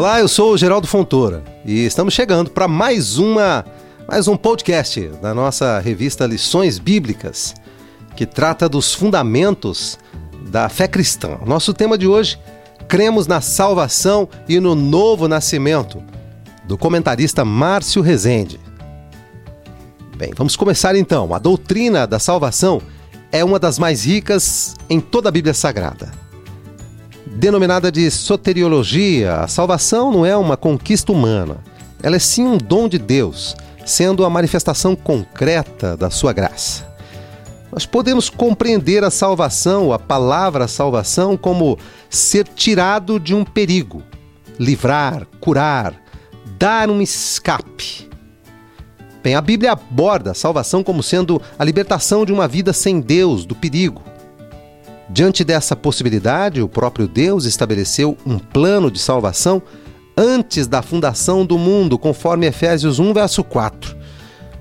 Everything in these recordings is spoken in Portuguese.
Olá, eu sou o Geraldo Fontoura e estamos chegando para mais uma mais um podcast da nossa revista Lições Bíblicas, que trata dos fundamentos da fé cristã. Nosso tema de hoje, cremos na salvação e no novo nascimento, do comentarista Márcio Rezende. Bem, vamos começar então. A doutrina da salvação é uma das mais ricas em toda a Bíblia Sagrada. Denominada de soteriologia, a salvação não é uma conquista humana. Ela é sim um dom de Deus, sendo a manifestação concreta da sua graça. Nós podemos compreender a salvação, a palavra salvação, como ser tirado de um perigo, livrar, curar, dar um escape. Bem, a Bíblia aborda a salvação como sendo a libertação de uma vida sem Deus, do perigo. Diante dessa possibilidade, o próprio Deus estabeleceu um plano de salvação antes da fundação do mundo, conforme Efésios 1, verso 4.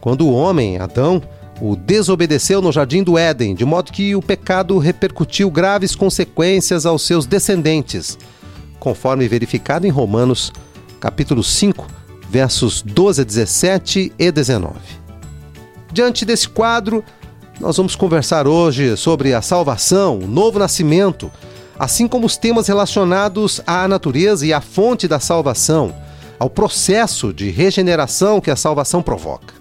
Quando o homem, Adão, o desobedeceu no jardim do Éden, de modo que o pecado repercutiu graves consequências aos seus descendentes, conforme verificado em Romanos, capítulo 5, versos 12 a 17 e 19. Diante desse quadro, nós vamos conversar hoje sobre a salvação, o novo nascimento, assim como os temas relacionados à natureza e à fonte da salvação, ao processo de regeneração que a salvação provoca.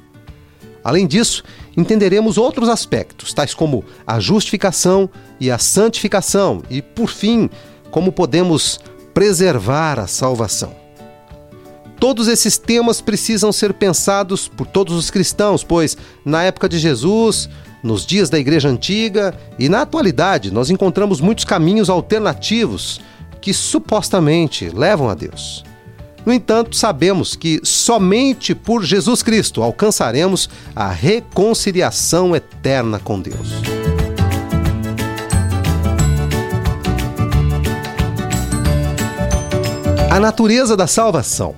Além disso, entenderemos outros aspectos, tais como a justificação e a santificação, e, por fim, como podemos preservar a salvação. Todos esses temas precisam ser pensados por todos os cristãos, pois na época de Jesus, nos dias da Igreja Antiga e na atualidade, nós encontramos muitos caminhos alternativos que supostamente levam a Deus. No entanto, sabemos que somente por Jesus Cristo alcançaremos a reconciliação eterna com Deus. A natureza da salvação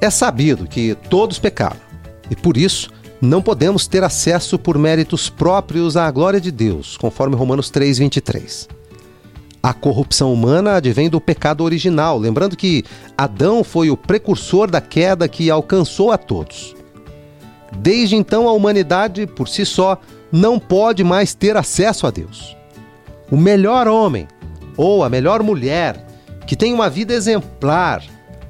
é sabido que todos pecaram e por isso não podemos ter acesso por méritos próprios à glória de Deus, conforme Romanos 3:23. A corrupção humana advém do pecado original, lembrando que Adão foi o precursor da queda que alcançou a todos. Desde então, a humanidade, por si só, não pode mais ter acesso a Deus. O melhor homem ou a melhor mulher que tem uma vida exemplar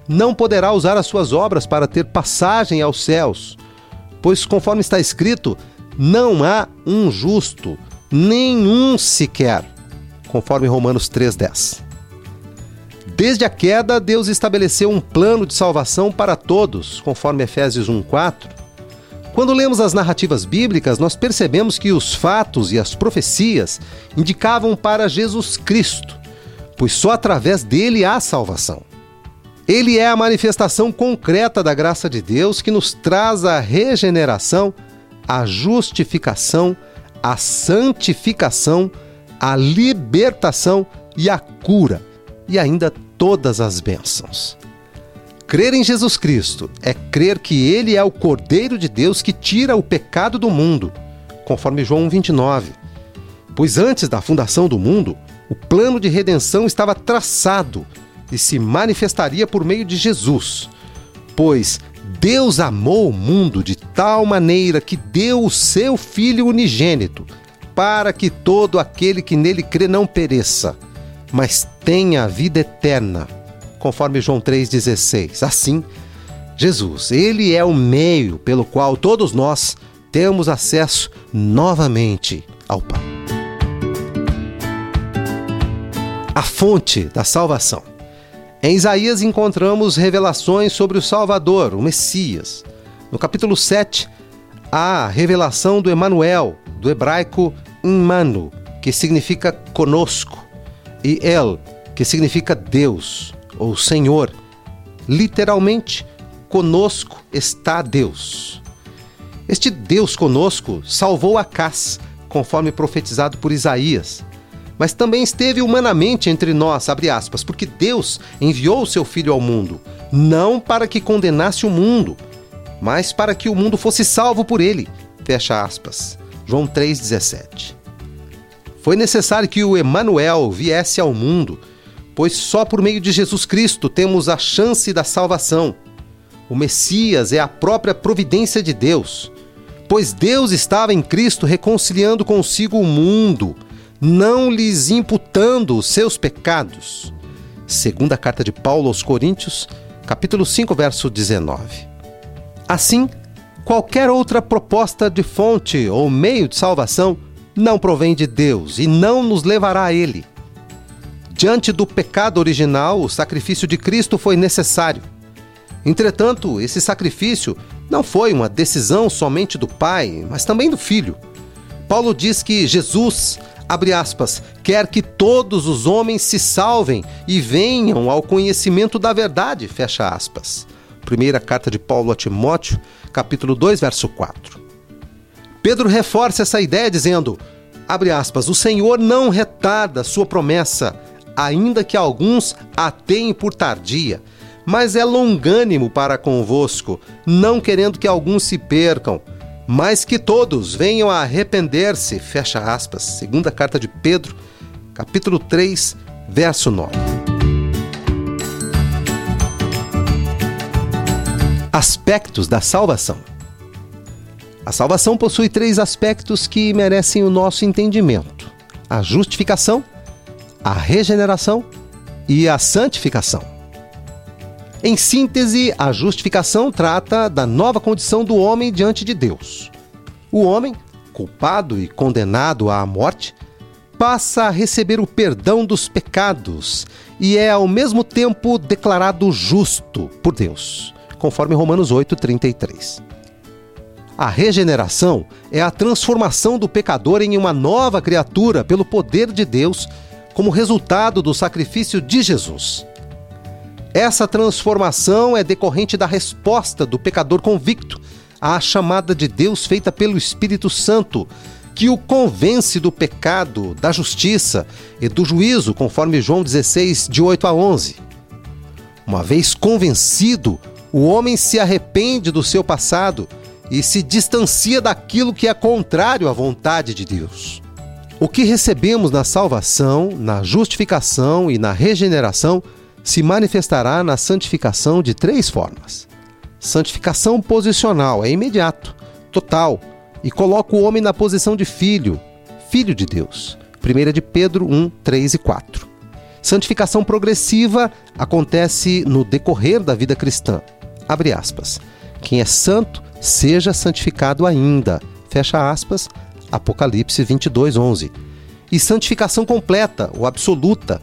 não poderá usar as suas obras para ter passagem aos céus, pois, conforme está escrito, não há um justo, nenhum sequer, conforme Romanos 3,10. Desde a queda, Deus estabeleceu um plano de salvação para todos, conforme Efésios 1,4. Quando lemos as narrativas bíblicas, nós percebemos que os fatos e as profecias indicavam para Jesus Cristo, pois só através dele há salvação. Ele é a manifestação concreta da graça de Deus que nos traz a regeneração, a justificação, a santificação, a libertação e a cura, e ainda todas as bênçãos. Crer em Jesus Cristo é crer que Ele é o Cordeiro de Deus que tira o pecado do mundo, conforme João 29. Pois antes da fundação do mundo, o plano de redenção estava traçado e se manifestaria por meio de Jesus. Pois Deus amou o mundo de tal maneira que deu o seu Filho unigênito, para que todo aquele que nele crê não pereça, mas tenha a vida eterna, conforme João 3,16. Assim, Jesus, ele é o meio pelo qual todos nós temos acesso novamente ao Pai. A fonte da salvação em Isaías encontramos revelações sobre o Salvador, o Messias. No capítulo 7, há a revelação do Emanuel, do hebraico Imanu, que significa conosco, e El, que significa Deus ou Senhor. Literalmente, conosco está Deus. Este Deus conosco salvou Acás, conforme profetizado por Isaías mas também esteve humanamente entre nós, aspas, porque Deus enviou o seu Filho ao mundo, não para que condenasse o mundo, mas para que o mundo fosse salvo por ele, fecha aspas. João 3,17. Foi necessário que o Emanuel viesse ao mundo, pois só por meio de Jesus Cristo temos a chance da salvação. O Messias é a própria providência de Deus, pois Deus estava em Cristo reconciliando consigo o mundo, não lhes imputando os seus pecados. Segunda carta de Paulo aos Coríntios, capítulo 5, verso 19. Assim, qualquer outra proposta de fonte ou meio de salvação não provém de Deus e não nos levará a ele. Diante do pecado original, o sacrifício de Cristo foi necessário. Entretanto, esse sacrifício não foi uma decisão somente do Pai, mas também do Filho. Paulo diz que Jesus, abre aspas, quer que todos os homens se salvem e venham ao conhecimento da verdade, fecha aspas. Primeira carta de Paulo a Timóteo, capítulo 2, verso 4. Pedro reforça essa ideia dizendo: abre aspas, o Senhor não retarda sua promessa, ainda que alguns a tenham por tardia, mas é longânimo para convosco, não querendo que alguns se percam, mas que todos venham a arrepender-se. Fecha aspas. Segunda carta de Pedro, capítulo 3, verso 9. Aspectos da salvação. A salvação possui três aspectos que merecem o nosso entendimento: a justificação, a regeneração e a santificação. Em síntese, a justificação trata da nova condição do homem diante de Deus. O homem, culpado e condenado à morte, passa a receber o perdão dos pecados e é ao mesmo tempo declarado justo por Deus, conforme Romanos 8:33. A regeneração é a transformação do pecador em uma nova criatura pelo poder de Deus, como resultado do sacrifício de Jesus. Essa transformação é decorrente da resposta do pecador convicto à chamada de Deus feita pelo Espírito Santo, que o convence do pecado, da justiça e do juízo, conforme João 16, de 8 a 11. Uma vez convencido, o homem se arrepende do seu passado e se distancia daquilo que é contrário à vontade de Deus. O que recebemos na salvação, na justificação e na regeneração se manifestará na santificação de três formas. Santificação posicional é imediato, total, e coloca o homem na posição de filho, filho de Deus. 1 de Pedro 1, 3 e 4. Santificação progressiva acontece no decorrer da vida cristã. Abre aspas. Quem é santo, seja santificado ainda. Fecha aspas. Apocalipse 22, 11. E santificação completa, ou absoluta,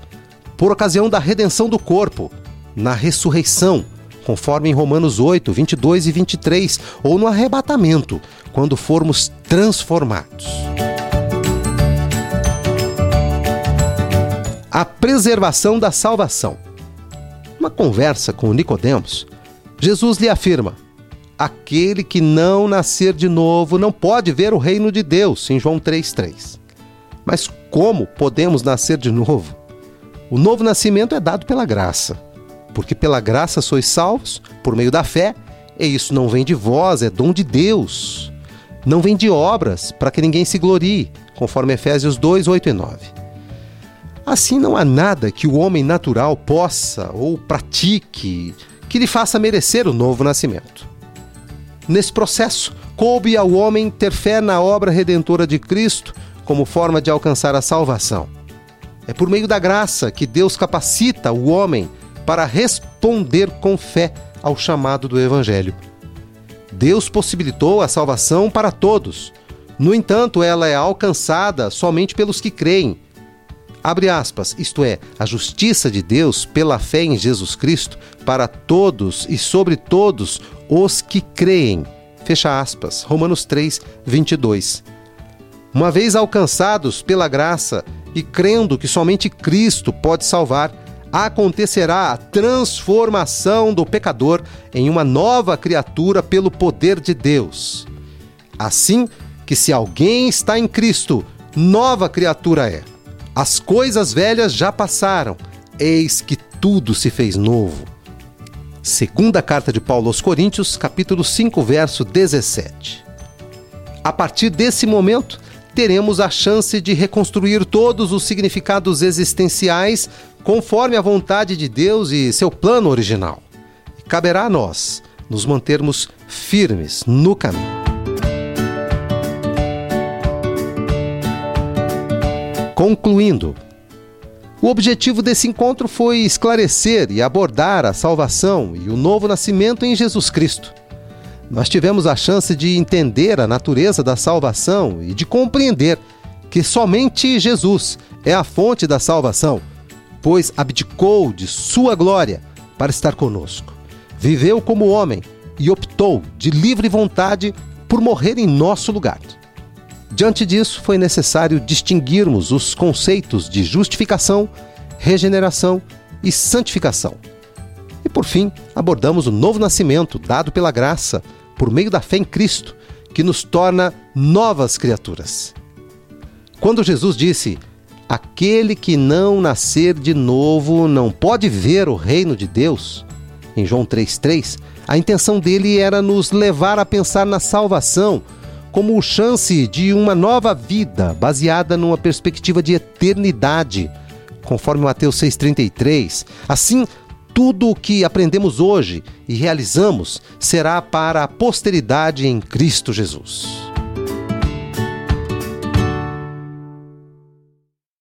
por ocasião da redenção do corpo, na ressurreição, conforme em Romanos 8, 22 e 23, ou no arrebatamento, quando formos transformados. A preservação da salvação. Uma conversa com Nicodemos, Jesus lhe afirma: Aquele que não nascer de novo não pode ver o reino de Deus, em João 3:3. Mas como podemos nascer de novo? O novo nascimento é dado pela graça, porque pela graça sois salvos por meio da fé, e isso não vem de vós, é dom de Deus. Não vem de obras, para que ninguém se glorie, conforme Efésios 2, 8 e 9. Assim, não há nada que o homem natural possa ou pratique que lhe faça merecer o novo nascimento. Nesse processo, coube ao homem ter fé na obra redentora de Cristo como forma de alcançar a salvação. É por meio da graça que Deus capacita o homem para responder com fé ao chamado do Evangelho. Deus possibilitou a salvação para todos. No entanto, ela é alcançada somente pelos que creem. Abre aspas, isto é, a justiça de Deus pela fé em Jesus Cristo para todos e sobre todos os que creem. Fecha aspas. Romanos 3, 22. Uma vez alcançados pela graça, e crendo que somente Cristo pode salvar, acontecerá a transformação do pecador em uma nova criatura pelo poder de Deus. Assim que se alguém está em Cristo, nova criatura é. As coisas velhas já passaram, eis que tudo se fez novo. Segunda carta de Paulo aos Coríntios, capítulo 5, verso 17. A partir desse momento, teremos a chance de reconstruir todos os significados existenciais conforme a vontade de Deus e seu plano original. E caberá a nós nos mantermos firmes no caminho. Concluindo, o objetivo desse encontro foi esclarecer e abordar a salvação e o novo nascimento em Jesus Cristo. Nós tivemos a chance de entender a natureza da salvação e de compreender que somente Jesus é a fonte da salvação, pois abdicou de sua glória para estar conosco viveu como homem e optou, de livre vontade, por morrer em nosso lugar. Diante disso, foi necessário distinguirmos os conceitos de justificação, regeneração e santificação. E por fim, abordamos o novo nascimento dado pela graça por meio da fé em Cristo, que nos torna novas criaturas. Quando Jesus disse: Aquele que não nascer de novo não pode ver o reino de Deus, em João 3,3, a intenção dele era nos levar a pensar na salvação como chance de uma nova vida baseada numa perspectiva de eternidade, conforme Mateus 6,33. Assim, tudo o que aprendemos hoje e realizamos será para a posteridade em Cristo Jesus.